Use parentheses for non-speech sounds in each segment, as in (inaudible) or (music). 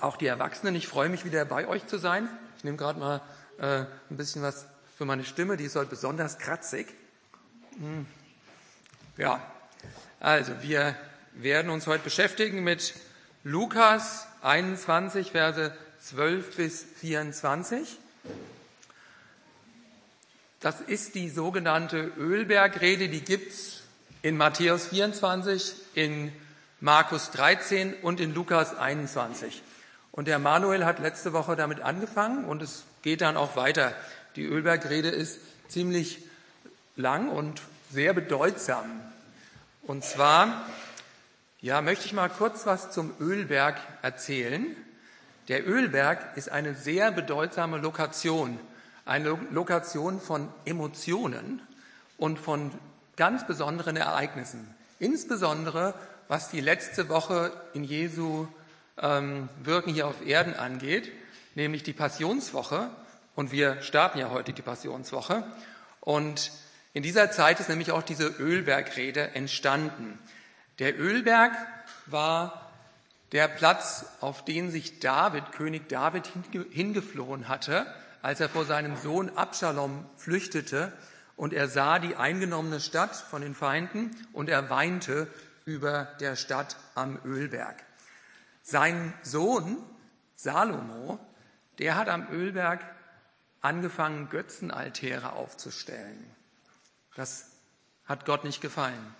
auch die Erwachsenen. Ich freue mich wieder bei euch zu sein. Ich nehme gerade mal äh, ein bisschen was für meine Stimme, die ist heute besonders kratzig. Hm. Ja, also wir werden uns heute beschäftigen mit Lukas 21, Verse 12 bis 24. Das ist die sogenannte Ölbergrede, die gibt's in Matthäus 24, in Markus 13 und in Lukas 21. Und der Manuel hat letzte Woche damit angefangen und es geht dann auch weiter. Die Ölbergrede ist ziemlich lang und sehr bedeutsam. Und zwar, ja, möchte ich mal kurz was zum Ölberg erzählen. Der Ölberg ist eine sehr bedeutsame Lokation, eine Lokation von Emotionen und von ganz besonderen Ereignissen. Insbesondere was die letzte Woche in Jesu ähm, Wirken hier auf Erden angeht, nämlich die Passionswoche. Und wir starten ja heute die Passionswoche. Und in dieser Zeit ist nämlich auch diese Ölbergrede entstanden. Der Ölberg war der Platz, auf den sich David, König David, hingeflohen hatte, als er vor seinem Sohn Absalom flüchtete und er sah die eingenommene Stadt von den Feinden und er weinte über der Stadt am Ölberg. Sein Sohn Salomo, der hat am Ölberg angefangen, Götzenaltäre aufzustellen. Das hat Gott nicht gefallen.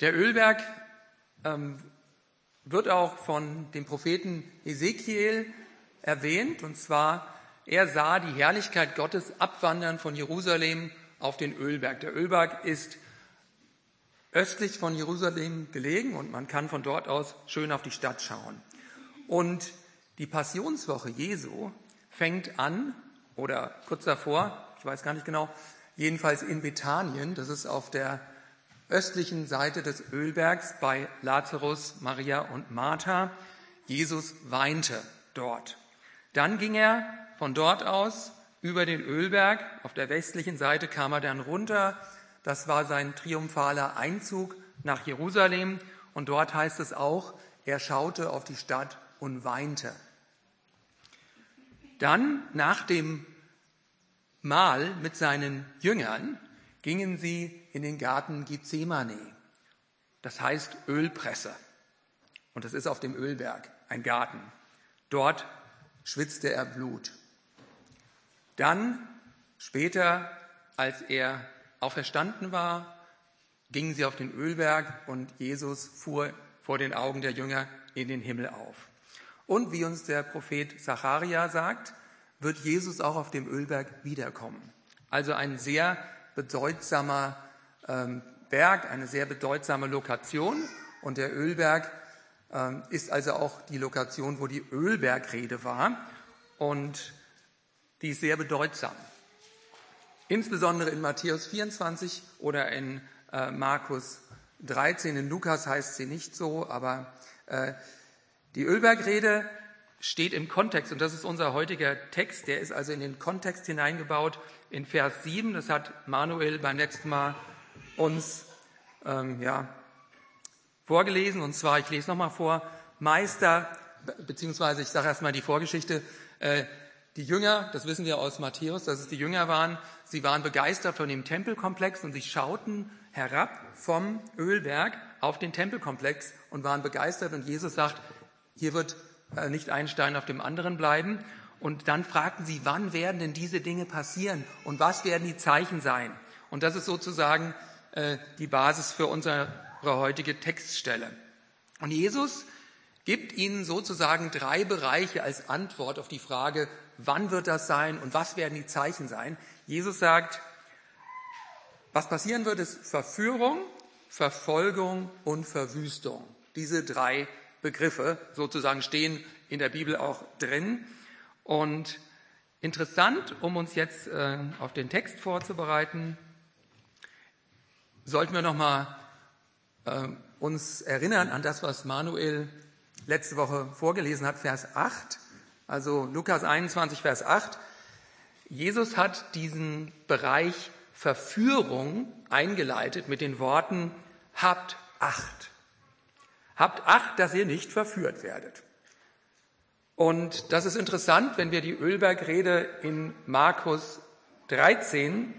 Der Ölberg ähm, wird auch von dem Propheten Ezekiel erwähnt, und zwar, er sah die Herrlichkeit Gottes abwandern von Jerusalem auf den Ölberg. Der Ölberg ist östlich von Jerusalem gelegen und man kann von dort aus schön auf die Stadt schauen. Und die Passionswoche Jesu fängt an, oder kurz davor, ich weiß gar nicht genau, jedenfalls in Bethanien, das ist auf der östlichen Seite des Ölbergs bei Lazarus, Maria und Martha. Jesus weinte dort. Dann ging er von dort aus über den Ölberg, auf der westlichen Seite kam er dann runter das war sein triumphaler Einzug nach Jerusalem. Und dort heißt es auch, er schaute auf die Stadt und weinte. Dann, nach dem Mahl mit seinen Jüngern, gingen sie in den Garten Gethsemane. Das heißt Ölpresse. Und das ist auf dem Ölberg, ein Garten. Dort schwitzte er Blut. Dann, später, als er auferstanden war, gingen sie auf den Ölberg und Jesus fuhr vor den Augen der Jünger in den Himmel auf. Und wie uns der Prophet Zacharia sagt, wird Jesus auch auf dem Ölberg wiederkommen. Also ein sehr bedeutsamer ähm, Berg, eine sehr bedeutsame Lokation. Und der Ölberg ähm, ist also auch die Lokation, wo die Ölbergrede war. Und die ist sehr bedeutsam. Insbesondere in Matthäus 24 oder in äh, Markus 13. In Lukas heißt sie nicht so, aber äh, die Ölbergrede steht im Kontext und das ist unser heutiger Text. Der ist also in den Kontext hineingebaut in Vers 7. Das hat Manuel beim letzten Mal uns ähm, ja, vorgelesen. Und zwar, ich lese nochmal vor, Meister, beziehungsweise ich sage erstmal die Vorgeschichte, äh, die Jünger, das wissen wir aus Matthäus, dass es die Jünger waren, sie waren begeistert von dem Tempelkomplex und sie schauten herab vom Ölberg auf den Tempelkomplex und waren begeistert und Jesus sagt, hier wird äh, nicht ein Stein auf dem anderen bleiben. Und dann fragten sie, wann werden denn diese Dinge passieren und was werden die Zeichen sein? Und das ist sozusagen äh, die Basis für unsere heutige Textstelle. Und Jesus gibt ihnen sozusagen drei Bereiche als Antwort auf die Frage, wann wird das sein und was werden die Zeichen sein. Jesus sagt, was passieren wird, ist Verführung, Verfolgung und Verwüstung. Diese drei Begriffe sozusagen stehen in der Bibel auch drin. Und interessant, um uns jetzt äh, auf den Text vorzubereiten, sollten wir nochmal äh, uns erinnern an das, was Manuel letzte Woche vorgelesen hat, Vers 8. Also Lukas 21, Vers 8. Jesus hat diesen Bereich Verführung eingeleitet mit den Worten, habt Acht. Habt Acht, dass ihr nicht verführt werdet. Und das ist interessant, wenn wir die Ölbergrede in Markus 13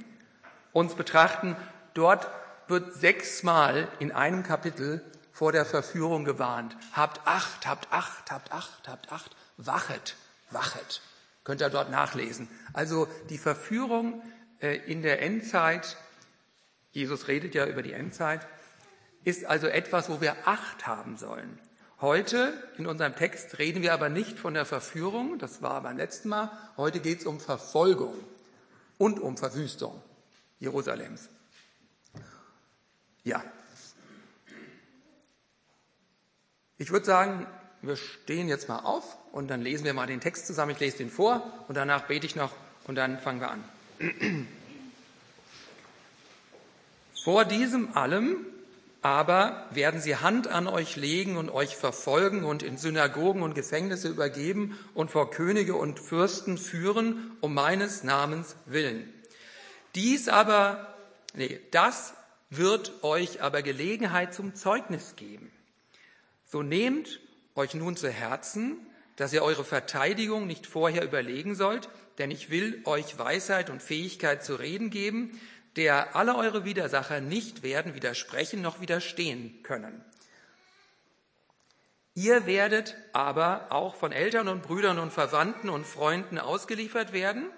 uns betrachten. Dort wird sechsmal in einem Kapitel vor der Verführung gewarnt. Habt Acht, habt Acht, habt Acht, habt Acht, wachet, wachet. Könnt ihr dort nachlesen. Also die Verführung äh, in der Endzeit, Jesus redet ja über die Endzeit, ist also etwas, wo wir Acht haben sollen. Heute in unserem Text reden wir aber nicht von der Verführung, das war beim letzten Mal. Heute geht es um Verfolgung und um Verwüstung Jerusalems. Ja. Ich würde sagen, wir stehen jetzt mal auf und dann lesen wir mal den Text zusammen. Ich lese den vor und danach bete ich noch und dann fangen wir an. Vor diesem allem aber werden sie Hand an euch legen und euch verfolgen und in Synagogen und Gefängnisse übergeben und vor Könige und Fürsten führen, um meines Namens willen. Dies aber, nee, das wird euch aber Gelegenheit zum Zeugnis geben. So nehmt euch nun zu Herzen, dass ihr eure Verteidigung nicht vorher überlegen sollt, denn ich will euch Weisheit und Fähigkeit zu reden geben, der alle eure Widersacher nicht werden widersprechen noch widerstehen können. Ihr werdet aber auch von Eltern und Brüdern und Verwandten und Freunden ausgeliefert werden,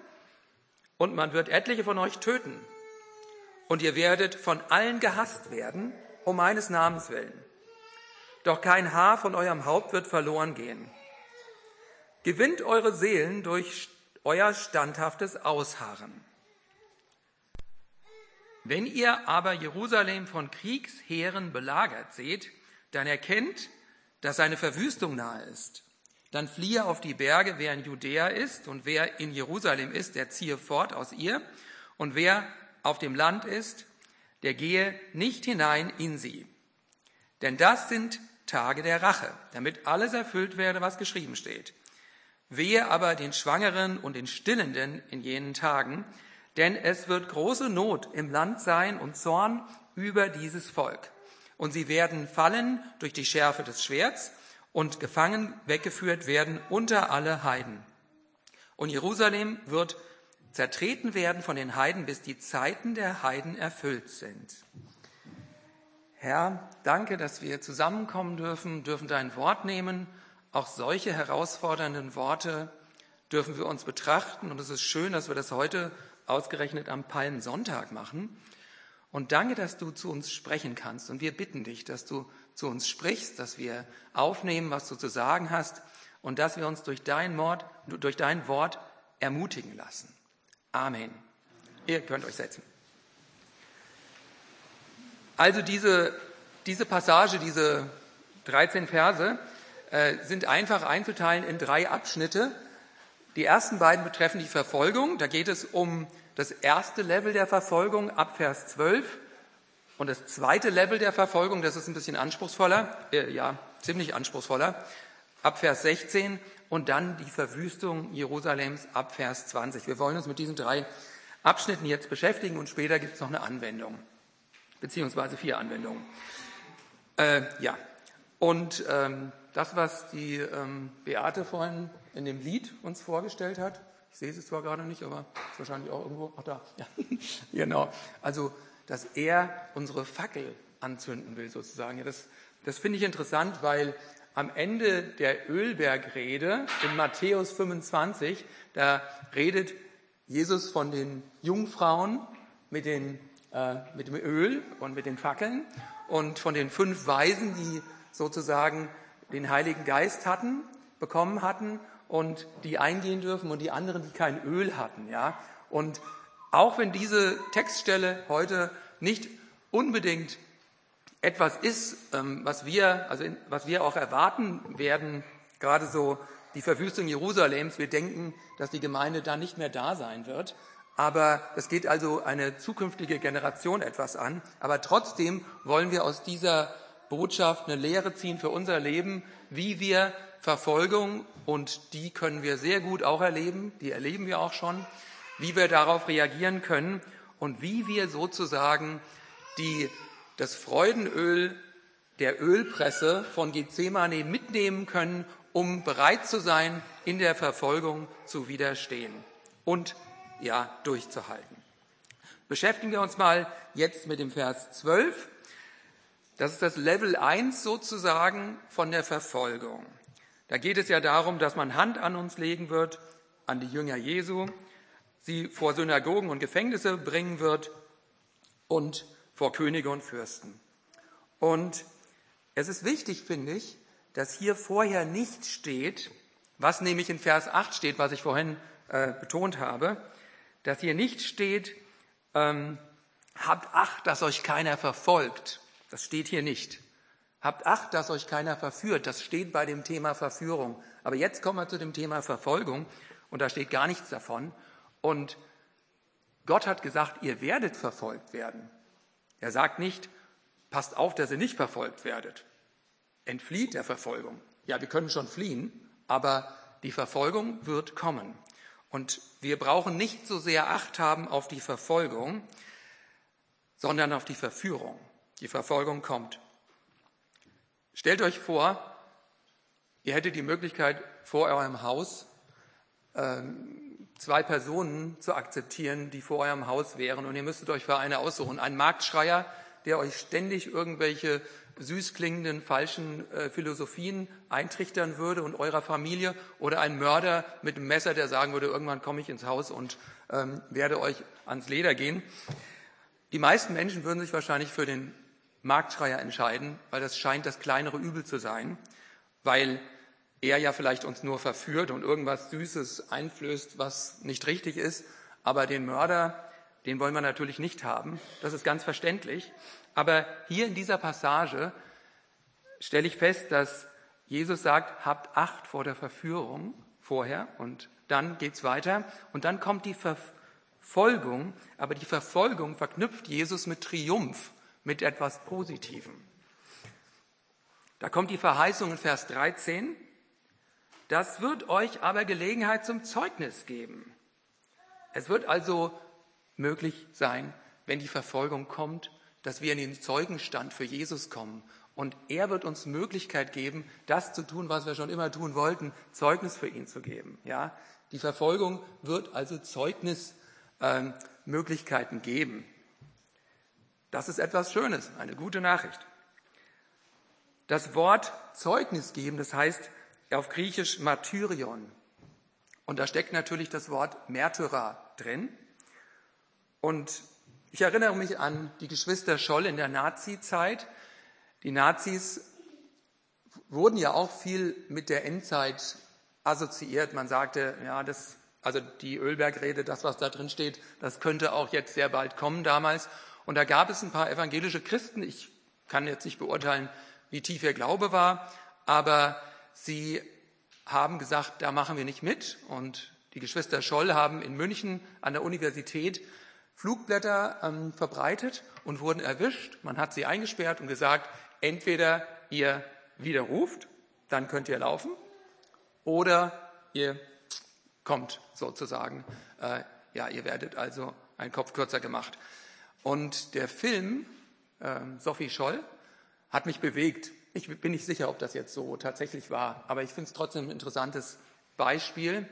und man wird etliche von euch töten. Und ihr werdet von allen gehasst werden, um meines Namens willen. Doch kein Haar von eurem Haupt wird verloren gehen. Gewinnt eure Seelen durch euer standhaftes Ausharren. Wenn ihr aber Jerusalem von Kriegsheeren belagert seht, dann erkennt, dass eine Verwüstung nahe ist. Dann fliehe auf die Berge, wer in Judäa ist und wer in Jerusalem ist, der ziehe fort aus ihr. Und wer auf dem Land ist, der gehe nicht hinein in sie. Denn das sind Tage der Rache, damit alles erfüllt werde, was geschrieben steht. Wehe aber den Schwangeren und den Stillenden in jenen Tagen, denn es wird große Not im Land sein und Zorn über dieses Volk. Und sie werden fallen durch die Schärfe des Schwerts und gefangen weggeführt werden unter alle Heiden. Und Jerusalem wird zertreten werden von den Heiden, bis die Zeiten der Heiden erfüllt sind. Herr, danke, dass wir zusammenkommen dürfen, dürfen dein Wort nehmen. Auch solche herausfordernden Worte dürfen wir uns betrachten. Und es ist schön, dass wir das heute ausgerechnet am Palmsonntag machen. Und danke, dass du zu uns sprechen kannst. Und wir bitten dich, dass du zu uns sprichst, dass wir aufnehmen, was du zu sagen hast und dass wir uns durch dein Wort, durch dein Wort ermutigen lassen. Amen. Ihr könnt euch setzen. Also diese, diese Passage, diese 13 Verse sind einfach einzuteilen in drei Abschnitte. Die ersten beiden betreffen die Verfolgung. Da geht es um das erste Level der Verfolgung ab Vers 12 und das zweite Level der Verfolgung, das ist ein bisschen anspruchsvoller, äh, ja, ziemlich anspruchsvoller, ab Vers 16 und dann die Verwüstung Jerusalems ab Vers 20. Wir wollen uns mit diesen drei Abschnitten jetzt beschäftigen und später gibt es noch eine Anwendung, beziehungsweise vier Anwendungen. Äh, ja, und ähm, das, was die ähm, Beate vorhin in dem Lied uns vorgestellt hat, ich sehe es zwar gerade nicht, aber ist wahrscheinlich auch irgendwo, ach da, ja, (laughs) genau. Also, dass er unsere Fackel anzünden will, sozusagen. Ja, das, das finde ich interessant, weil am Ende der Ölbergrede in Matthäus 25, da redet Jesus von den Jungfrauen mit, den, äh, mit dem Öl und mit den Fackeln und von den fünf Weisen, die sozusagen den Heiligen Geist hatten, bekommen hatten und die eingehen dürfen und die anderen, die kein Öl hatten, ja. Und auch wenn diese Textstelle heute nicht unbedingt etwas ist, ähm, was wir, also was wir auch erwarten werden, gerade so die Verwüstung Jerusalems, wir denken, dass die Gemeinde da nicht mehr da sein wird. Aber es geht also eine zukünftige Generation etwas an. Aber trotzdem wollen wir aus dieser Botschaft eine Lehre ziehen für unser Leben, wie wir Verfolgung, und die können wir sehr gut auch erleben, die erleben wir auch schon, wie wir darauf reagieren können und wie wir sozusagen die, das Freudenöl der Ölpresse von Gethsemane mitnehmen können, um bereit zu sein, in der Verfolgung zu widerstehen und ja, durchzuhalten. Beschäftigen wir uns mal jetzt mit dem Vers 12. Das ist das Level 1 sozusagen von der Verfolgung. Da geht es ja darum, dass man Hand an uns legen wird, an die Jünger Jesu, sie vor Synagogen und Gefängnisse bringen wird und vor Könige und Fürsten. Und es ist wichtig, finde ich, dass hier vorher nicht steht, was nämlich in Vers 8 steht, was ich vorhin äh, betont habe, dass hier nicht steht, ähm, habt Acht, dass euch keiner verfolgt. Das steht hier nicht. Habt Acht, dass euch keiner verführt. Das steht bei dem Thema Verführung. Aber jetzt kommen wir zu dem Thema Verfolgung und da steht gar nichts davon. Und Gott hat gesagt, ihr werdet verfolgt werden. Er sagt nicht, passt auf, dass ihr nicht verfolgt werdet. Entflieht der Verfolgung. Ja, wir können schon fliehen, aber die Verfolgung wird kommen. Und wir brauchen nicht so sehr Acht haben auf die Verfolgung, sondern auf die Verführung. Die Verfolgung kommt. Stellt euch vor, ihr hättet die Möglichkeit, vor eurem Haus ähm, zwei Personen zu akzeptieren, die vor eurem Haus wären. Und ihr müsstet euch für eine aussuchen. Ein Marktschreier, der euch ständig irgendwelche süß klingenden falschen äh, Philosophien eintrichtern würde und eurer Familie oder ein Mörder mit einem Messer, der sagen würde, irgendwann komme ich ins Haus und ähm, werde euch ans Leder gehen. Die meisten Menschen würden sich wahrscheinlich für den Marktschreier entscheiden, weil das scheint das kleinere Übel zu sein, weil er ja vielleicht uns nur verführt und irgendwas Süßes einflößt, was nicht richtig ist. Aber den Mörder, den wollen wir natürlich nicht haben. Das ist ganz verständlich. Aber hier in dieser Passage stelle ich fest, dass Jesus sagt, habt Acht vor der Verführung vorher und dann geht's weiter und dann kommt die Verfolgung, aber die Verfolgung verknüpft Jesus mit Triumph, mit etwas Positivem. Da kommt die Verheißung in Vers 13, das wird euch aber Gelegenheit zum Zeugnis geben. Es wird also möglich sein, wenn die Verfolgung kommt, dass wir in den Zeugenstand für Jesus kommen. Und er wird uns Möglichkeit geben, das zu tun, was wir schon immer tun wollten, Zeugnis für ihn zu geben. Ja, die Verfolgung wird also Zeugnismöglichkeiten ähm, geben. Das ist etwas Schönes, eine gute Nachricht. Das Wort Zeugnis geben, das heißt auf Griechisch Martyrion. Und da steckt natürlich das Wort Märtyrer drin. Und ich erinnere mich an die Geschwister Scholl in der Nazi-Zeit. Die Nazis wurden ja auch viel mit der Endzeit assoziiert. Man sagte, ja, das, also die Ölbergrede, das, was da drin steht, das könnte auch jetzt sehr bald kommen damals. Und da gab es ein paar evangelische Christen. Ich kann jetzt nicht beurteilen, wie tief ihr Glaube war, aber sie haben gesagt, da machen wir nicht mit. Und die Geschwister Scholl haben in München an der Universität Flugblätter ähm, verbreitet und wurden erwischt. Man hat sie eingesperrt und gesagt, entweder ihr widerruft, dann könnt ihr laufen, oder ihr kommt sozusagen. Äh, ja, ihr werdet also einen Kopf kürzer gemacht. Und der Film, äh, Sophie Scholl, hat mich bewegt. Ich bin nicht sicher, ob das jetzt so tatsächlich war, aber ich finde es trotzdem ein interessantes Beispiel,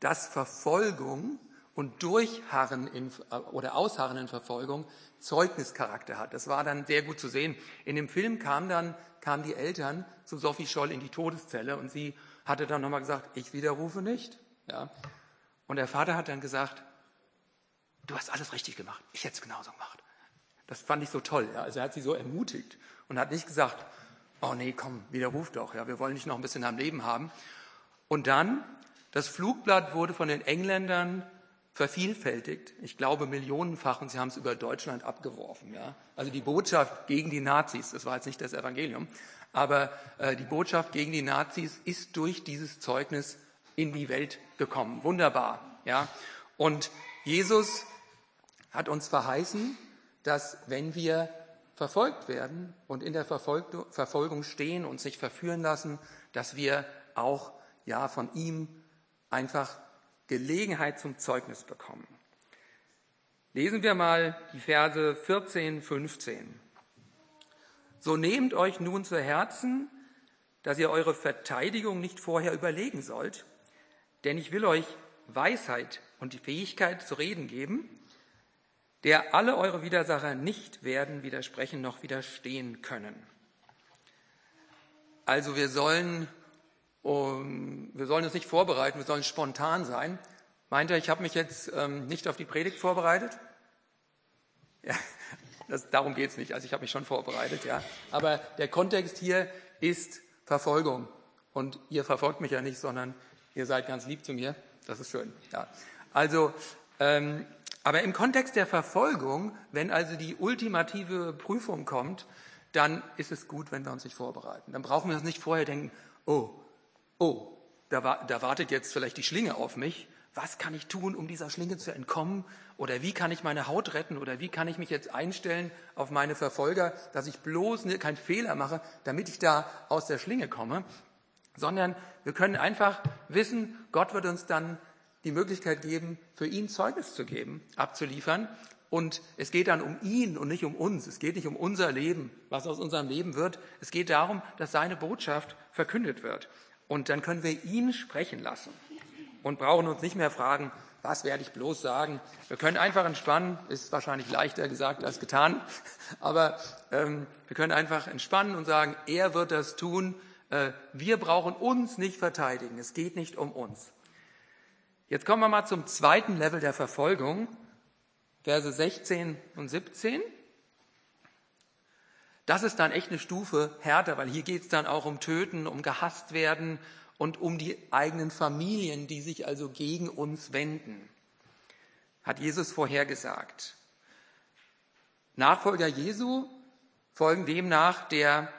dass Verfolgung und Durchharren in, oder Ausharren in Verfolgung Zeugnischarakter hat. Das war dann sehr gut zu sehen. In dem Film kamen dann kamen die Eltern zu Sophie Scholl in die Todeszelle und sie hatte dann nochmal gesagt, ich widerrufe nicht. Ja. Und der Vater hat dann gesagt, du hast alles richtig gemacht, ich hätte es genauso gemacht. Das fand ich so toll. Ja. Also er hat sie so ermutigt und hat nicht gesagt, oh nee, komm, widerruf doch, ja, wir wollen dich noch ein bisschen am Leben haben. Und dann, das Flugblatt wurde von den Engländern vervielfältigt. Ich glaube millionenfach und sie haben es über Deutschland abgeworfen. Ja? Also die Botschaft gegen die Nazis, das war jetzt nicht das Evangelium, aber äh, die Botschaft gegen die Nazis ist durch dieses Zeugnis in die Welt gekommen. Wunderbar. Ja? Und Jesus hat uns verheißen, dass wenn wir verfolgt werden und in der Verfolgung stehen und sich verführen lassen, dass wir auch ja von ihm einfach Gelegenheit zum Zeugnis bekommen. Lesen wir mal die Verse 14, 15. So nehmt euch nun zu Herzen, dass ihr eure Verteidigung nicht vorher überlegen sollt, denn ich will euch Weisheit und die Fähigkeit zu reden geben, der alle eure Widersacher nicht werden widersprechen noch widerstehen können. Also wir sollen, um, wir sollen uns nicht vorbereiten, wir sollen spontan sein. Meint ihr, ich habe mich jetzt ähm, nicht auf die Predigt vorbereitet? Ja, das, darum geht es nicht. Also ich habe mich schon vorbereitet, ja. Aber der Kontext hier ist Verfolgung. Und ihr verfolgt mich ja nicht, sondern ihr seid ganz lieb zu mir. Das ist schön. Ja. Also, ähm, aber im Kontext der Verfolgung, wenn also die ultimative Prüfung kommt, dann ist es gut, wenn wir uns nicht vorbereiten. Dann brauchen wir uns nicht vorher denken, oh, oh, da, da wartet jetzt vielleicht die Schlinge auf mich. Was kann ich tun, um dieser Schlinge zu entkommen? Oder wie kann ich meine Haut retten? Oder wie kann ich mich jetzt einstellen auf meine Verfolger, dass ich bloß keinen Fehler mache, damit ich da aus der Schlinge komme? Sondern wir können einfach wissen, Gott wird uns dann die Möglichkeit geben, für ihn Zeugnis zu geben, abzuliefern. Und es geht dann um ihn und nicht um uns. Es geht nicht um unser Leben, was aus unserem Leben wird. Es geht darum, dass seine Botschaft verkündet wird. Und dann können wir ihn sprechen lassen und brauchen uns nicht mehr fragen, was werde ich bloß sagen. Wir können einfach entspannen, ist wahrscheinlich leichter gesagt als getan, (laughs) aber ähm, wir können einfach entspannen und sagen, er wird das tun. Äh, wir brauchen uns nicht verteidigen. Es geht nicht um uns. Jetzt kommen wir mal zum zweiten Level der Verfolgung. Verse 16 und 17. Das ist dann echt eine Stufe härter, weil hier geht es dann auch um Töten, um gehasst werden und um die eigenen Familien, die sich also gegen uns wenden. Hat Jesus vorhergesagt. Nachfolger Jesu folgen dem nach, der,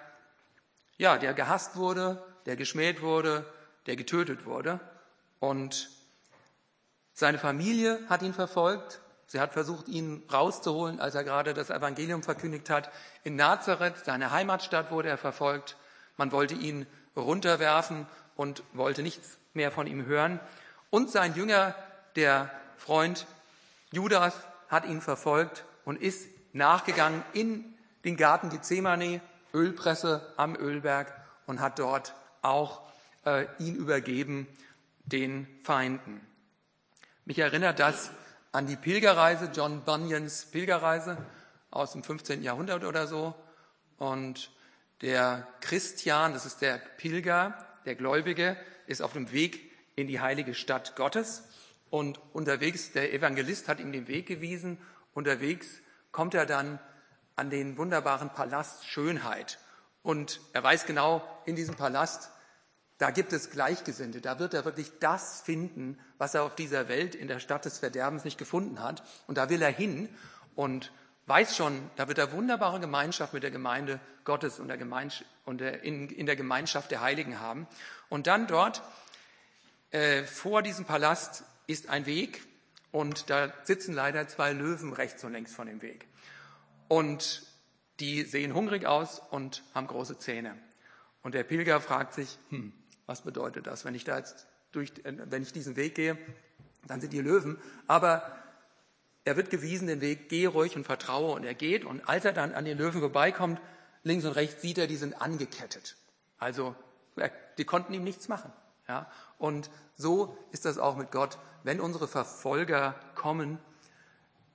ja, der gehasst wurde, der geschmäht wurde, der getötet wurde. Und seine Familie hat ihn verfolgt, Sie hat versucht, ihn rauszuholen, als er gerade das Evangelium verkündigt hat. In Nazareth, seine Heimatstadt, wurde er verfolgt. Man wollte ihn runterwerfen und wollte nichts mehr von ihm hören. Und sein Jünger, der Freund Judas, hat ihn verfolgt und ist nachgegangen in den Garten Gethsemane, Ölpresse am Ölberg und hat dort auch äh, ihn übergeben den Feinden. Mich erinnert das an die Pilgerreise, John Bunyans Pilgerreise aus dem 15. Jahrhundert oder so. Und der Christian, das ist der Pilger, der Gläubige, ist auf dem Weg in die heilige Stadt Gottes. Und unterwegs, der Evangelist hat ihm den Weg gewiesen. Unterwegs kommt er dann an den wunderbaren Palast Schönheit. Und er weiß genau, in diesem Palast da gibt es Gleichgesinnte. Da wird er wirklich das finden, was er auf dieser Welt in der Stadt des Verderbens nicht gefunden hat. Und da will er hin und weiß schon, da wird er wunderbare Gemeinschaft mit der Gemeinde Gottes und, der Gemeinschaft, und der, in, in, der Gemeinschaft der Heiligen haben. Und dann dort äh, vor diesem Palast ist ein Weg und da sitzen leider zwei Löwen rechts und links von dem Weg. Und die sehen hungrig aus und haben große Zähne. Und der Pilger fragt sich, hm, was bedeutet das? Wenn ich da jetzt durch, wenn ich diesen Weg gehe, dann sind die Löwen. Aber er wird gewiesen den Weg, gehe ruhig und vertraue. Und er geht. Und als er dann an den Löwen vorbeikommt, links und rechts sieht er, die sind angekettet. Also, die konnten ihm nichts machen. Ja? Und so ist das auch mit Gott. Wenn unsere Verfolger kommen,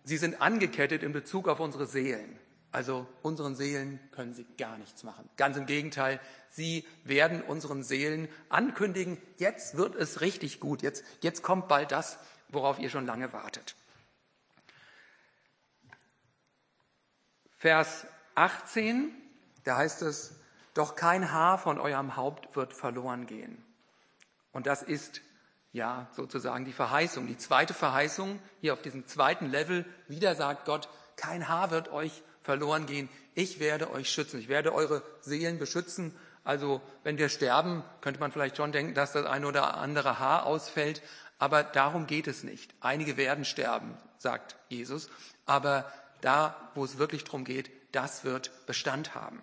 sie sind angekettet in Bezug auf unsere Seelen. Also unseren Seelen können sie gar nichts machen. Ganz im Gegenteil, sie werden unseren Seelen ankündigen, jetzt wird es richtig gut, jetzt, jetzt kommt bald das, worauf ihr schon lange wartet. Vers 18, da heißt es, doch kein Haar von eurem Haupt wird verloren gehen. Und das ist ja sozusagen die Verheißung, die zweite Verheißung hier auf diesem zweiten Level. Wieder sagt Gott, kein Haar wird euch verloren gehen. Ich werde euch schützen. Ich werde eure Seelen beschützen. Also wenn wir sterben, könnte man vielleicht schon denken, dass das ein oder andere Haar ausfällt. Aber darum geht es nicht. Einige werden sterben, sagt Jesus. Aber da, wo es wirklich darum geht, das wird Bestand haben.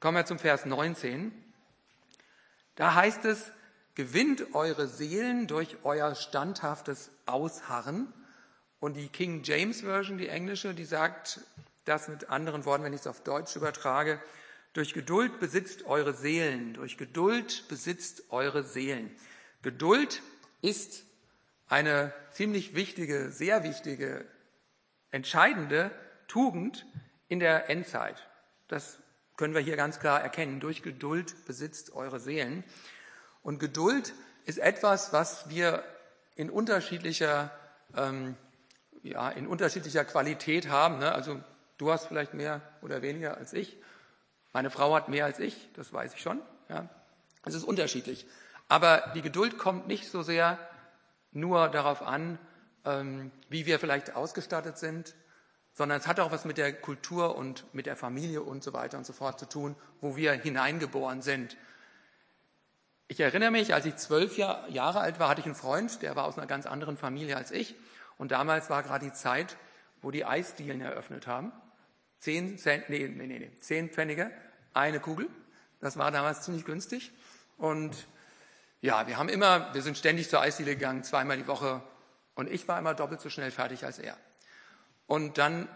Kommen wir zum Vers 19. Da heißt es, gewinnt eure Seelen durch euer standhaftes Ausharren. Und die King James Version, die englische, die sagt das mit anderen Worten, wenn ich es auf Deutsch übertrage, Durch Geduld besitzt eure Seelen. Durch Geduld besitzt eure Seelen. Geduld ist eine ziemlich wichtige, sehr wichtige, entscheidende Tugend in der Endzeit. Das können wir hier ganz klar erkennen. Durch Geduld besitzt eure Seelen. Und Geduld ist etwas, was wir in unterschiedlicher, ähm, ja, in unterschiedlicher Qualität haben. Ne? Also du hast vielleicht mehr oder weniger als ich. Meine Frau hat mehr als ich, das weiß ich schon. Ja? Es ist unterschiedlich. Aber die Geduld kommt nicht so sehr nur darauf an, ähm, wie wir vielleicht ausgestattet sind, sondern es hat auch was mit der Kultur und mit der Familie und so weiter und so fort zu tun, wo wir hineingeboren sind. Ich erinnere mich, als ich zwölf Jahre alt war, hatte ich einen Freund, der war aus einer ganz anderen Familie als ich. Und damals war gerade die Zeit, wo die Eisdielen eröffnet haben. Zehn Cent, nee, nee, nee, zehn Pfennige, eine Kugel. Das war damals ziemlich günstig. Und ja, wir haben immer, wir sind ständig zur Eisdiele gegangen, zweimal die Woche. Und ich war immer doppelt so schnell fertig als er. Und dann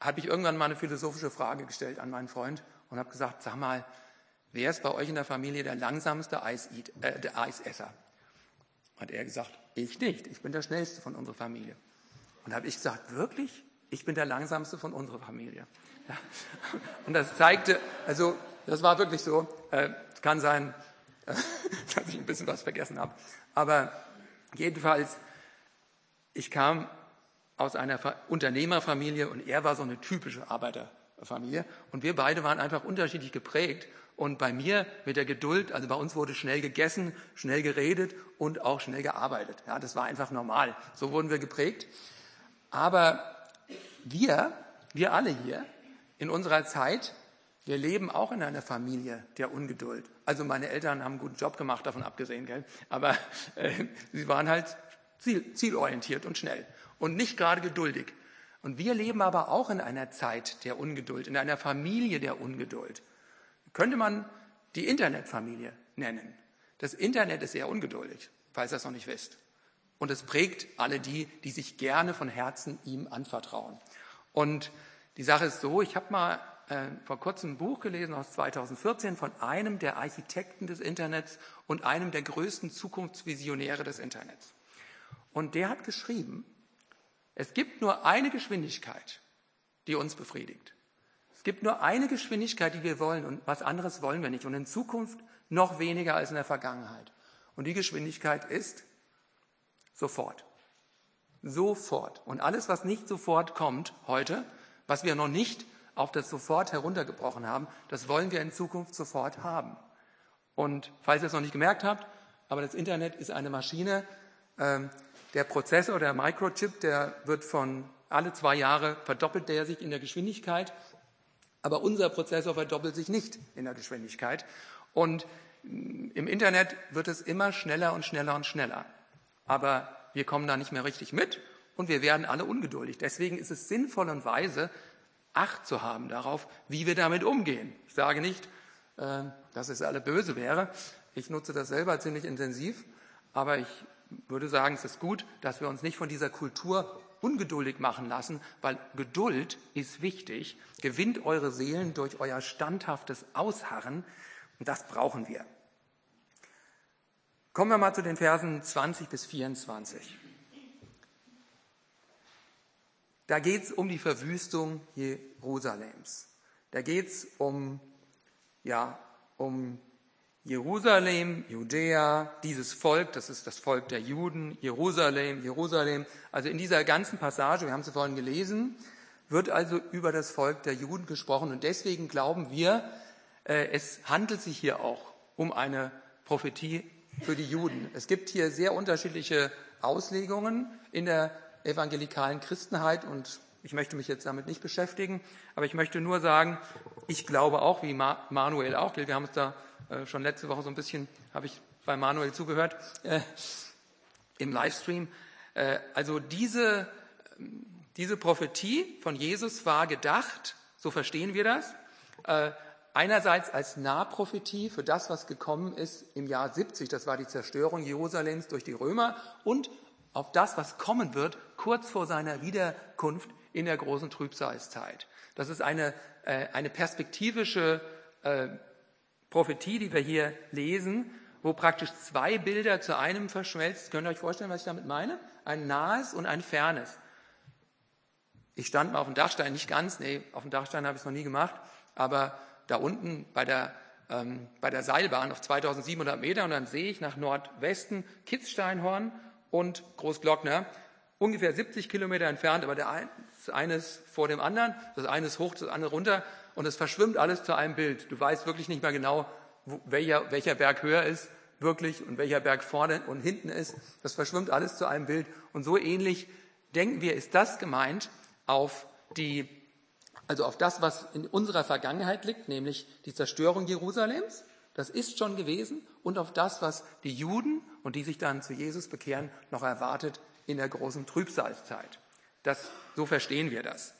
habe ich irgendwann mal eine philosophische Frage gestellt an meinen Freund und habe gesagt, sag mal, wer ist bei euch in der Familie der langsamste Eis äh, der Eisesser? Hat er gesagt, ich nicht, ich bin der schnellste von unserer Familie. Und habe ich gesagt, wirklich? Ich bin der langsamste von unserer Familie. Ja. Und das zeigte, also das war wirklich so, äh, kann sein, äh, (laughs) dass ich ein bisschen was vergessen habe. Aber jedenfalls, ich kam aus einer Unternehmerfamilie und er war so eine typische Arbeiterfamilie. Und wir beide waren einfach unterschiedlich geprägt. Und bei mir mit der Geduld, also bei uns wurde schnell gegessen, schnell geredet und auch schnell gearbeitet. Ja, das war einfach normal. So wurden wir geprägt. Aber wir, wir alle hier in unserer Zeit, wir leben auch in einer Familie der Ungeduld. Also meine Eltern haben einen guten Job gemacht, davon abgesehen, gell? aber äh, sie waren halt ziel, zielorientiert und schnell und nicht gerade geduldig. Und wir leben aber auch in einer Zeit der Ungeduld, in einer Familie der Ungeduld. Könnte man die Internetfamilie nennen. Das Internet ist sehr ungeduldig, falls ihr es noch nicht wisst. Und es prägt alle die, die sich gerne von Herzen ihm anvertrauen. Und die Sache ist so, ich habe mal äh, vor kurzem ein Buch gelesen aus 2014 von einem der Architekten des Internets und einem der größten Zukunftsvisionäre des Internets. Und der hat geschrieben, es gibt nur eine Geschwindigkeit, die uns befriedigt. Es gibt nur eine Geschwindigkeit, die wir wollen und was anderes wollen wir nicht. Und in Zukunft noch weniger als in der Vergangenheit. Und die Geschwindigkeit ist sofort. Sofort. Und alles, was nicht sofort kommt heute, was wir noch nicht auf das sofort heruntergebrochen haben, das wollen wir in Zukunft sofort haben. Und falls ihr es noch nicht gemerkt habt, aber das Internet ist eine Maschine, ähm, der Prozessor, der Microchip, der wird von alle zwei Jahre verdoppelt der sich in der Geschwindigkeit, aber unser Prozessor verdoppelt sich nicht in der Geschwindigkeit. Und im Internet wird es immer schneller und schneller und schneller. Aber wir kommen da nicht mehr richtig mit und wir werden alle ungeduldig. Deswegen ist es sinnvoll und weise, Acht zu haben darauf, wie wir damit umgehen. Ich sage nicht, äh, dass es alle böse wäre. Ich nutze das selber ziemlich intensiv, aber ich würde sagen, es ist gut, dass wir uns nicht von dieser Kultur ungeduldig machen lassen, weil Geduld ist wichtig. Gewinnt eure Seelen durch euer standhaftes Ausharren und das brauchen wir. Kommen wir mal zu den Versen 20 bis 24. Da geht es um die Verwüstung Jerusalems. Da geht es um, ja, um Jerusalem, Judäa, dieses Volk, das ist das Volk der Juden, Jerusalem, Jerusalem. Also in dieser ganzen Passage, wir haben sie vorhin gelesen, wird also über das Volk der Juden gesprochen. Und deswegen glauben wir, äh, es handelt sich hier auch um eine Prophetie für die Juden. Es gibt hier sehr unterschiedliche Auslegungen in der evangelikalen Christenheit und ich möchte mich jetzt damit nicht beschäftigen, aber ich möchte nur sagen, ich glaube auch, wie Manuel auch, wir haben uns da äh, schon letzte Woche so ein bisschen, habe ich bei Manuel zugehört, äh, im Livestream. Äh, also diese, diese Prophetie von Jesus war gedacht, so verstehen wir das, äh, einerseits als Nahprophetie für das, was gekommen ist im Jahr 70, das war die Zerstörung Jerusalems durch die Römer, und auf das, was kommen wird, kurz vor seiner Wiederkunft in der großen Trübsalzeit. Das ist eine, äh, eine perspektivische äh, Prophetie, die wir hier lesen, wo praktisch zwei Bilder zu einem verschmelzt. Könnt ihr euch vorstellen, was ich damit meine? Ein nahes und ein fernes. Ich stand mal auf dem Dachstein, nicht ganz, nee, auf dem Dachstein habe ich es noch nie gemacht, aber da unten bei der, ähm, bei der Seilbahn auf 2700 Meter und dann sehe ich nach Nordwesten Kitzsteinhorn und Großglockner, ungefähr 70 Kilometer entfernt, aber der ein, das eine ist vor dem anderen, das eine ist hoch, das andere runter und es verschwimmt alles zu einem Bild. Du weißt wirklich nicht mehr genau, wo, welcher, welcher Berg höher ist, wirklich, und welcher Berg vorne und hinten ist. Das verschwimmt alles zu einem Bild. Und so ähnlich denken wir, ist das gemeint, auf die, also auf das, was in unserer Vergangenheit liegt, nämlich die Zerstörung Jerusalems. Das ist schon gewesen und auf das, was die Juden und die sich dann zu Jesus bekehren, noch erwartet in der großen Trübsalzeit. Das, so verstehen wir das.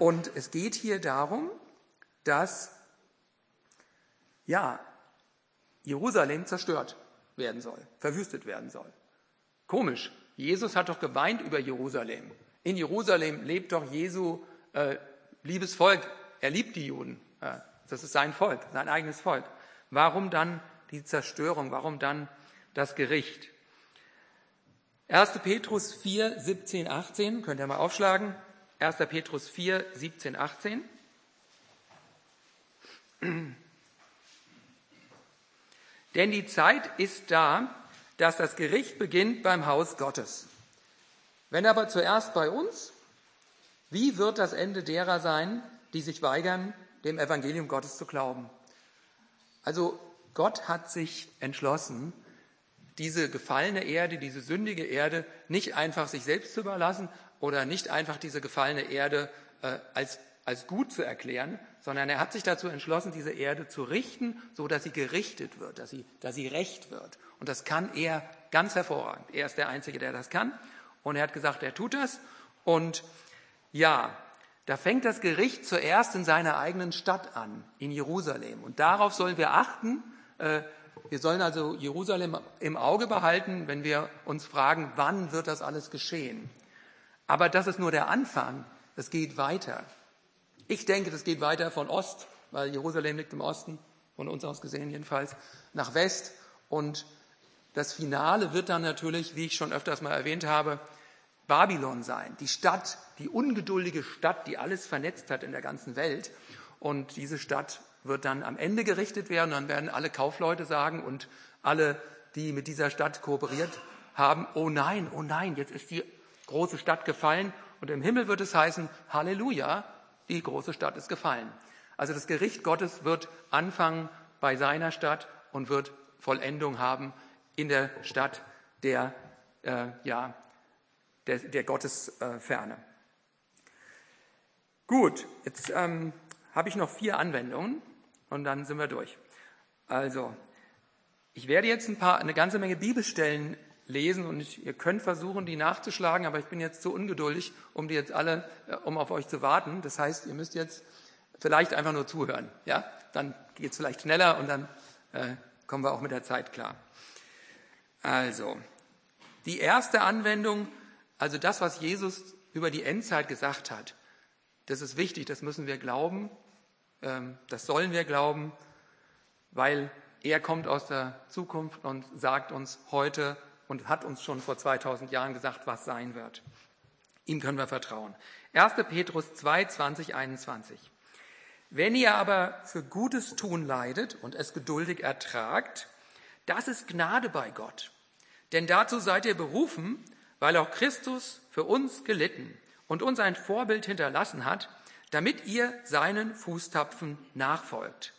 Und es geht hier darum, dass, ja, Jerusalem zerstört werden soll, verwüstet werden soll. Komisch. Jesus hat doch geweint über Jerusalem. In Jerusalem lebt doch Jesu äh, liebes Volk. Er liebt die Juden. Ja, das ist sein Volk, sein eigenes Volk. Warum dann die Zerstörung? Warum dann das Gericht? 1. Petrus 4, 17, 18, könnt ihr mal aufschlagen. 1. Petrus 4, 17, 18. Denn die Zeit ist da, dass das Gericht beginnt beim Haus Gottes. Wenn aber zuerst bei uns, wie wird das Ende derer sein, die sich weigern, dem Evangelium Gottes zu glauben? Also Gott hat sich entschlossen, diese gefallene Erde, diese sündige Erde nicht einfach sich selbst zu überlassen oder nicht einfach diese gefallene Erde äh, als, als gut zu erklären, sondern er hat sich dazu entschlossen, diese Erde zu richten, so dass sie gerichtet wird, dass sie, dass sie recht wird. Und das kann er ganz hervorragend. Er ist der Einzige, der das kann. Und er hat gesagt, er tut das. Und ja, da fängt das Gericht zuerst in seiner eigenen Stadt an, in Jerusalem. Und darauf sollen wir achten. Äh, wir sollen also Jerusalem im Auge behalten, wenn wir uns fragen, wann wird das alles geschehen. Aber das ist nur der Anfang. Es geht weiter. Ich denke, das geht weiter von Ost, weil Jerusalem liegt im Osten, von uns aus gesehen jedenfalls, nach West. Und das Finale wird dann natürlich, wie ich schon öfters mal erwähnt habe, Babylon sein. Die Stadt, die ungeduldige Stadt, die alles vernetzt hat in der ganzen Welt. Und diese Stadt wird dann am Ende gerichtet werden. Dann werden alle Kaufleute sagen und alle, die mit dieser Stadt kooperiert haben, oh nein, oh nein, jetzt ist die große Stadt gefallen. Und im Himmel wird es heißen, Halleluja, die große Stadt ist gefallen. Also das Gericht Gottes wird anfangen bei seiner Stadt und wird Vollendung haben in der Stadt der, äh, ja, der, der Gottesferne. Gut, jetzt ähm, habe ich noch vier Anwendungen und dann sind wir durch. Also, ich werde jetzt ein paar, eine ganze Menge Bibelstellen lesen und ich, ihr könnt versuchen, die nachzuschlagen, aber ich bin jetzt zu ungeduldig, um die jetzt alle, äh, um auf euch zu warten. Das heißt, ihr müsst jetzt vielleicht einfach nur zuhören. Ja, dann geht es vielleicht schneller und dann äh, kommen wir auch mit der Zeit klar. Also, die erste Anwendung, also das, was Jesus über die Endzeit gesagt hat, das ist wichtig, das müssen wir glauben, ähm, das sollen wir glauben, weil er kommt aus der Zukunft und sagt uns heute und hat uns schon vor 2000 Jahren gesagt, was sein wird. Ihm können wir vertrauen. 1. Petrus 2, 20, 21. Wenn ihr aber für Gutes tun leidet und es geduldig ertragt, das ist Gnade bei Gott. Denn dazu seid ihr berufen, weil auch Christus für uns gelitten und uns ein Vorbild hinterlassen hat, damit ihr seinen Fußtapfen nachfolgt.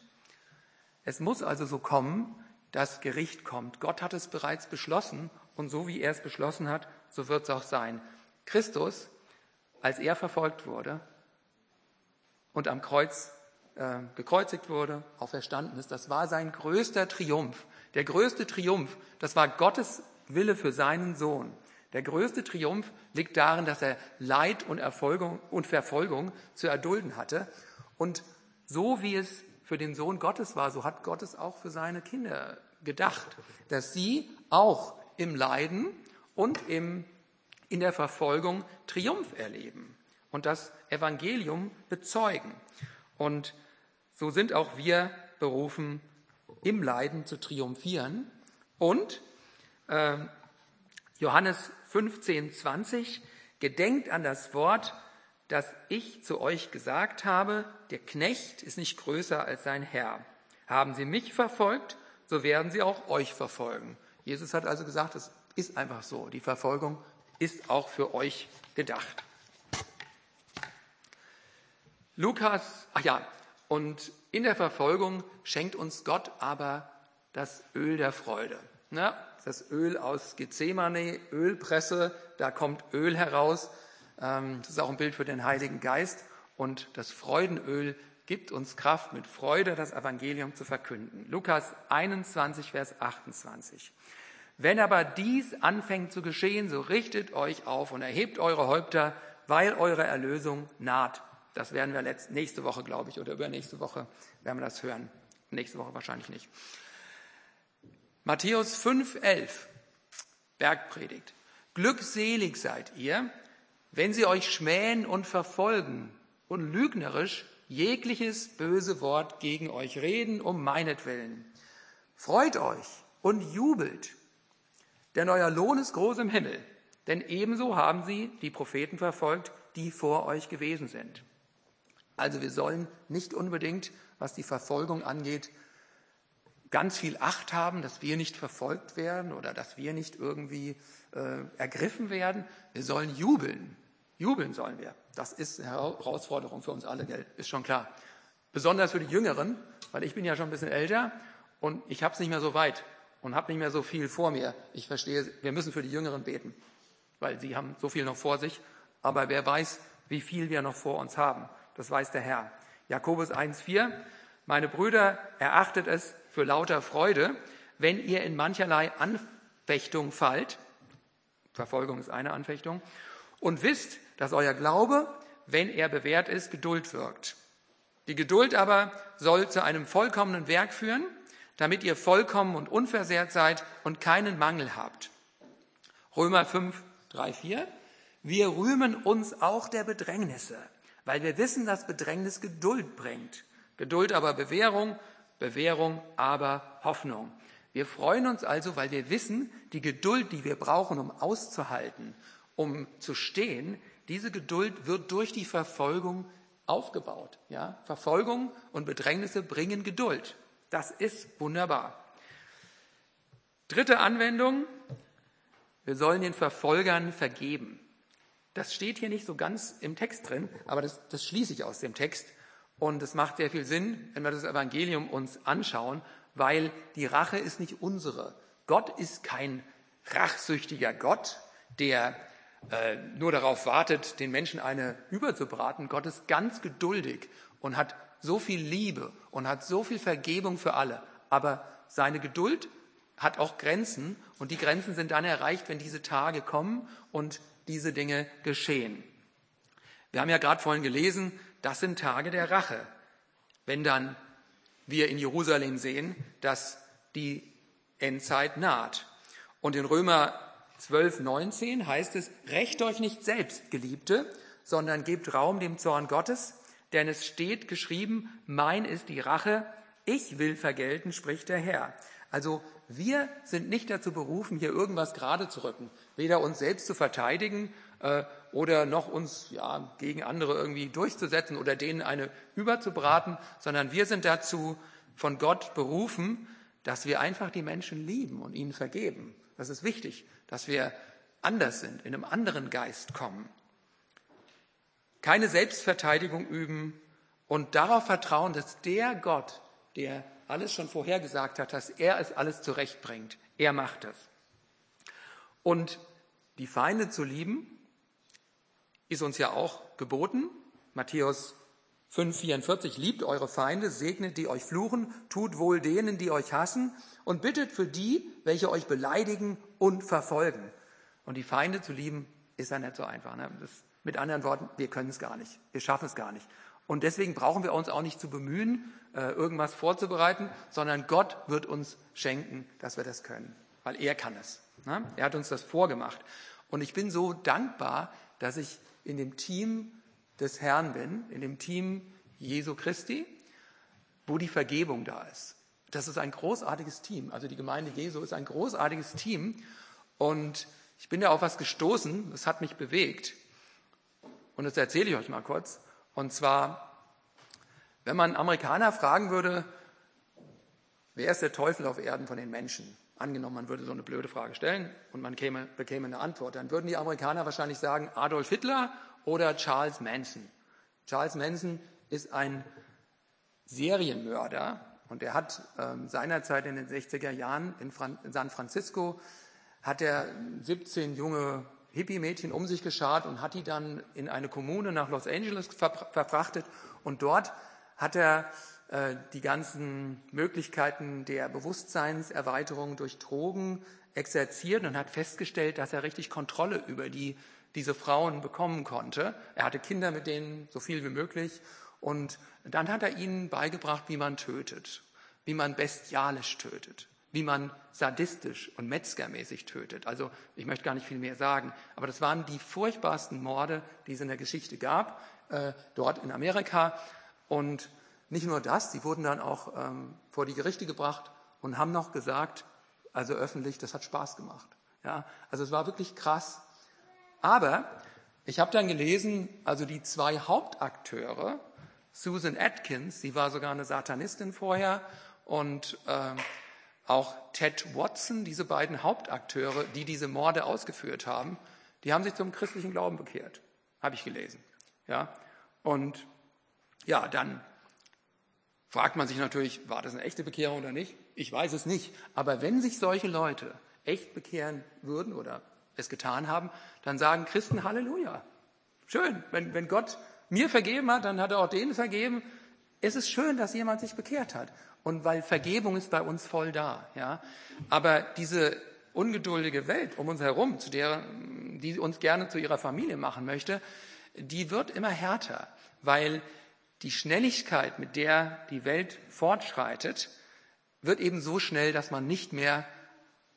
Es muss also so kommen, dass Gericht kommt. Gott hat es bereits beschlossen und so wie er es beschlossen hat, so wird es auch sein. Christus, als er verfolgt wurde und am Kreuz äh, gekreuzigt wurde, auferstanden ist, das war sein größter Triumph. Der größte Triumph, das war Gottes Wille für seinen Sohn. Der größte Triumph liegt darin, dass er Leid und, Erfolgung und Verfolgung zu erdulden hatte. Und so wie es für den Sohn Gottes war, so hat Gott es auch für seine Kinder gedacht, dass sie auch im Leiden und im, in der Verfolgung Triumph erleben und das Evangelium bezeugen. Und so sind auch wir berufen, im Leiden zu triumphieren. Und äh, Johannes 15, 20, gedenkt an das Wort, das ich zu euch gesagt habe, der Knecht ist nicht größer als sein Herr. Haben sie mich verfolgt, so werden sie auch euch verfolgen. Jesus hat also gesagt, es ist einfach so. Die Verfolgung ist auch für euch gedacht. Lukas, ach ja, und in der Verfolgung schenkt uns Gott aber das Öl der Freude. Na, das Öl aus Gethsemane, Ölpresse, da kommt Öl heraus. Ähm, das ist auch ein Bild für den Heiligen Geist. Und das Freudenöl gibt uns Kraft, mit Freude das Evangelium zu verkünden. Lukas 21, Vers 28. Wenn aber dies anfängt zu geschehen, so richtet euch auf und erhebt eure Häupter, weil eure Erlösung naht. Das werden wir nächste Woche, glaube ich, oder übernächste Woche werden wir das hören. Nächste Woche wahrscheinlich nicht. Matthäus 5, 11, Bergpredigt. Glückselig seid ihr, wenn sie euch schmähen und verfolgen und lügnerisch jegliches böse Wort gegen euch reden um meinetwillen. Freut euch und jubelt, denn euer Lohn ist groß im Himmel, denn ebenso haben sie die Propheten verfolgt, die vor euch gewesen sind. Also wir sollen nicht unbedingt, was die Verfolgung angeht, ganz viel Acht haben, dass wir nicht verfolgt werden oder dass wir nicht irgendwie äh, ergriffen werden. Wir sollen jubeln. Jubeln sollen wir. Das ist eine Herausforderung für uns alle, gell? ist schon klar. Besonders für die Jüngeren, weil ich bin ja schon ein bisschen älter und ich habe es nicht mehr so weit und habe nicht mehr so viel vor mir. Ich verstehe, wir müssen für die Jüngeren beten, weil sie haben so viel noch vor sich. Aber wer weiß, wie viel wir noch vor uns haben. Das weiß der Herr. Jakobus 1,4 Meine Brüder, erachtet es für lauter Freude, wenn ihr in mancherlei Anfechtung fallt. Verfolgung ist eine Anfechtung. Und wisst, dass euer Glaube, wenn er bewährt ist, Geduld wirkt. Die Geduld aber soll zu einem vollkommenen Werk führen, damit ihr vollkommen und unversehrt seid und keinen Mangel habt. Römer 5, 3, 4. Wir rühmen uns auch der Bedrängnisse, weil wir wissen, dass Bedrängnis Geduld bringt. Geduld aber Bewährung, Bewährung aber Hoffnung. Wir freuen uns also, weil wir wissen, die Geduld, die wir brauchen, um auszuhalten, um zu stehen, diese Geduld wird durch die Verfolgung aufgebaut. Ja? Verfolgung und Bedrängnisse bringen Geduld. Das ist wunderbar. Dritte Anwendung, wir sollen den Verfolgern vergeben. Das steht hier nicht so ganz im Text drin, aber das, das schließe ich aus dem Text. Und es macht sehr viel Sinn, wenn wir das Evangelium uns anschauen, weil die Rache ist nicht unsere. Gott ist kein rachsüchtiger Gott, der äh, nur darauf wartet, den Menschen eine überzubraten. Gott ist ganz geduldig und hat so viel Liebe und hat so viel Vergebung für alle. Aber seine Geduld hat auch Grenzen und die Grenzen sind dann erreicht, wenn diese Tage kommen und diese Dinge geschehen. Wir haben ja gerade vorhin gelesen, das sind Tage der Rache. Wenn dann wir in Jerusalem sehen, dass die Endzeit naht. Und in Römer 12, 19 heißt es, rächt euch nicht selbst, Geliebte, sondern gebt Raum dem Zorn Gottes, denn es steht geschrieben, mein ist die Rache, ich will vergelten, spricht der Herr. Also wir sind nicht dazu berufen, hier irgendwas gerade zu rücken, weder uns selbst zu verteidigen äh, oder noch uns ja, gegen andere irgendwie durchzusetzen oder denen eine überzubraten, sondern wir sind dazu von Gott berufen, dass wir einfach die Menschen lieben und ihnen vergeben. Das ist wichtig, dass wir anders sind, in einem anderen Geist kommen. Keine Selbstverteidigung üben und darauf vertrauen, dass der Gott, der alles schon vorhergesagt hat, dass er es alles zurechtbringt. Er macht es. Und die Feinde zu lieben, ist uns ja auch geboten. Matthäus 5,44, liebt eure Feinde, segnet die euch fluchen, tut wohl denen, die euch hassen und bittet für die, welche euch beleidigen und verfolgen. Und die Feinde zu lieben, ist ja nicht so einfach. Ne? Das, mit anderen Worten, wir können es gar nicht. Wir schaffen es gar nicht. Und deswegen brauchen wir uns auch nicht zu bemühen, äh, irgendwas vorzubereiten, sondern Gott wird uns schenken, dass wir das können, weil er kann es. Ne? Er hat uns das vorgemacht. Und ich bin so dankbar, dass ich in dem Team des Herrn bin, in dem Team Jesu Christi. wo die Vergebung da ist. Das ist ein großartiges Team. Also die Gemeinde Jesu ist ein großartiges Team. Und ich bin da auf was gestoßen, das hat mich bewegt. Und das erzähle ich euch mal kurz. Und zwar, wenn man Amerikaner fragen würde, wer ist der Teufel auf Erden von den Menschen? Angenommen, man würde so eine blöde Frage stellen und man käme, bekäme eine Antwort. Dann würden die Amerikaner wahrscheinlich sagen Adolf Hitler oder Charles Manson. Charles Manson ist ein Serienmörder und er hat ähm, seinerzeit in den 60er Jahren in, in San Francisco hat er 17 junge Hippie-Mädchen um sich geschart und hat die dann in eine Kommune nach Los Angeles verfrachtet. Und dort hat er äh, die ganzen Möglichkeiten der Bewusstseinserweiterung durch Drogen exerziert und hat festgestellt, dass er richtig Kontrolle über die, diese Frauen bekommen konnte. Er hatte Kinder mit denen so viel wie möglich und dann hat er ihnen beigebracht, wie man tötet, wie man bestialisch tötet, wie man sadistisch und metzgermäßig tötet. Also ich möchte gar nicht viel mehr sagen, aber das waren die furchtbarsten Morde, die es in der Geschichte gab, äh, dort in Amerika. Und nicht nur das, sie wurden dann auch ähm, vor die Gerichte gebracht und haben noch gesagt, also öffentlich, das hat Spaß gemacht. Ja, also es war wirklich krass. Aber ich habe dann gelesen, also die zwei Hauptakteure, Susan Atkins, sie war sogar eine Satanistin vorher, und äh, auch Ted Watson, diese beiden Hauptakteure, die diese Morde ausgeführt haben, die haben sich zum christlichen Glauben bekehrt, habe ich gelesen. Ja, und ja, dann fragt man sich natürlich, war das eine echte Bekehrung oder nicht? Ich weiß es nicht. Aber wenn sich solche Leute echt bekehren würden oder es getan haben, dann sagen Christen Halleluja. Schön. Wenn, wenn Gott mir vergeben hat, dann hat er auch denen vergeben. Es ist schön, dass jemand sich bekehrt hat. Und weil Vergebung ist bei uns voll da. Ja? Aber diese ungeduldige Welt um uns herum, zu der, die uns gerne zu ihrer Familie machen möchte, die wird immer härter, weil die Schnelligkeit, mit der die Welt fortschreitet, wird eben so schnell, dass man nicht mehr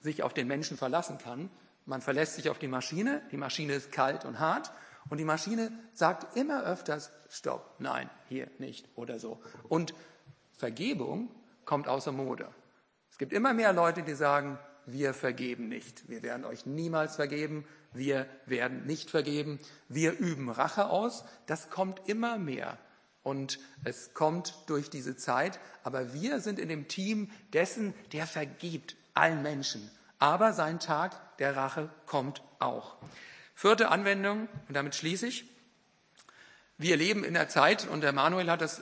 sich auf den Menschen verlassen kann. Man verlässt sich auf die Maschine, die Maschine ist kalt und hart und die Maschine sagt immer öfters, stopp, nein, hier nicht oder so. Und Vergebung kommt außer Mode. Es gibt immer mehr Leute, die sagen, wir vergeben nicht. Wir werden euch niemals vergeben. Wir werden nicht vergeben. Wir üben Rache aus. Das kommt immer mehr und es kommt durch diese Zeit. Aber wir sind in dem Team dessen, der vergibt allen Menschen. Aber sein Tag der Rache kommt auch. Vierte Anwendung, und damit schließe ich. Wir leben in der Zeit, und der Manuel hat das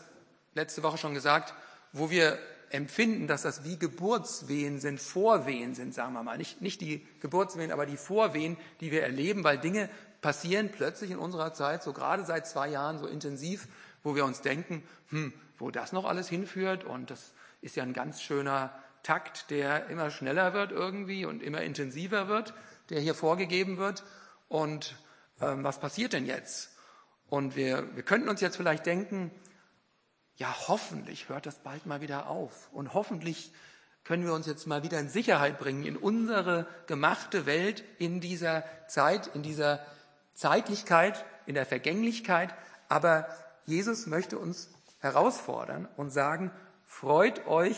letzte Woche schon gesagt, wo wir empfinden, dass das wie Geburtswehen sind, Vorwehen sind, sagen wir mal. Nicht, nicht die Geburtswehen, aber die Vorwehen, die wir erleben, weil Dinge passieren plötzlich in unserer Zeit, so gerade seit zwei Jahren so intensiv, wo wir uns denken, hm, wo das noch alles hinführt und das ist ja ein ganz schöner Takt, der immer schneller wird irgendwie und immer intensiver wird, der hier vorgegeben wird. Und ähm, was passiert denn jetzt? Und wir, wir könnten uns jetzt vielleicht denken, ja, hoffentlich hört das bald mal wieder auf. Und hoffentlich können wir uns jetzt mal wieder in Sicherheit bringen in unsere gemachte Welt, in dieser Zeit, in dieser Zeitlichkeit, in der Vergänglichkeit. Aber Jesus möchte uns herausfordern und sagen, freut euch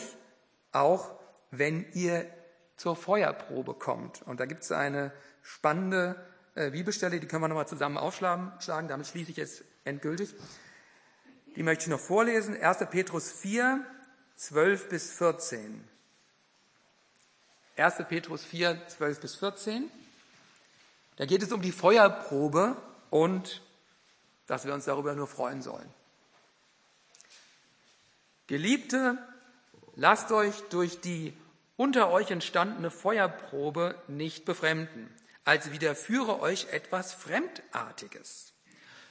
auch, wenn ihr zur Feuerprobe kommt. Und da gibt es eine spannende äh, Bibelstelle, die können wir nochmal zusammen aufschlagen. Damit schließe ich jetzt endgültig. Die möchte ich noch vorlesen. 1. Petrus 4, 12 bis 14. 1. Petrus 4, 12 bis 14. Da geht es um die Feuerprobe und dass wir uns darüber nur freuen sollen. Geliebte, lasst euch durch die unter euch entstandene Feuerprobe nicht befremden, als widerführe euch etwas Fremdartiges,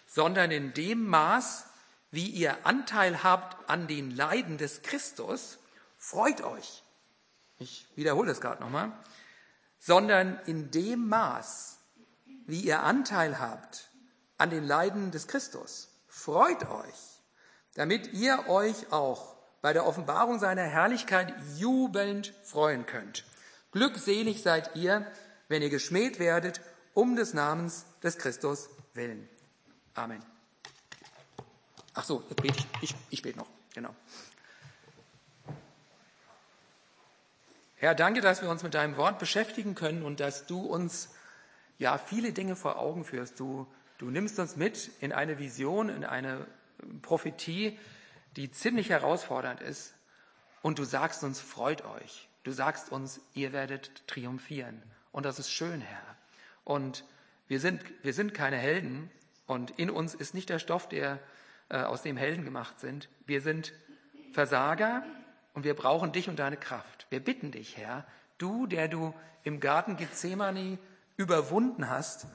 sondern in dem Maß, wie ihr Anteil habt an den Leiden des Christus, freut euch. Ich wiederhole es gerade nochmal. Sondern in dem Maß, wie ihr Anteil habt an den Leiden des Christus. Freut euch, damit ihr euch auch bei der Offenbarung seiner Herrlichkeit jubelnd freuen könnt. Glückselig seid ihr, wenn ihr geschmäht werdet, um des Namens des Christus willen. Amen. Ach so, jetzt bete ich, ich, ich bete noch, genau. Herr, danke, dass wir uns mit deinem Wort beschäftigen können und dass du uns ja viele Dinge vor Augen führst. Du, du nimmst uns mit in eine Vision, in eine Prophetie, die ziemlich herausfordernd ist. Und du sagst uns, freut euch. Du sagst uns, ihr werdet triumphieren. Und das ist schön, Herr. Und wir sind, wir sind keine Helden. Und in uns ist nicht der Stoff, der, äh, aus dem Helden gemacht sind. Wir sind Versager und wir brauchen dich und deine Kraft. Wir bitten dich, Herr, du, der du im Garten Gethsemane überwunden hast,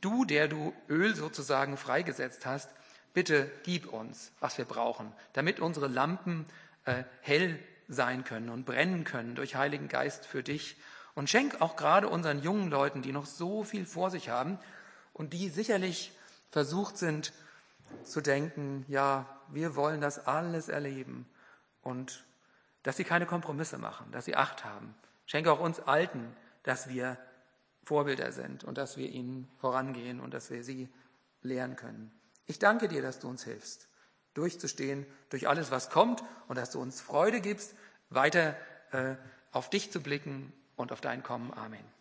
du, der du Öl sozusagen freigesetzt hast, bitte gib uns, was wir brauchen, damit unsere Lampen äh, hell sein können und brennen können durch Heiligen Geist für dich. Und schenk auch gerade unseren jungen Leuten, die noch so viel vor sich haben und die sicherlich versucht sind zu denken, ja, wir wollen das alles erleben und dass sie keine Kompromisse machen, dass sie Acht haben. Schenke auch uns Alten, dass wir Vorbilder sind und dass wir ihnen vorangehen und dass wir sie lehren können. Ich danke dir, dass du uns hilfst, durchzustehen durch alles, was kommt und dass du uns Freude gibst, weiter äh, auf dich zu blicken und auf dein Kommen. Amen.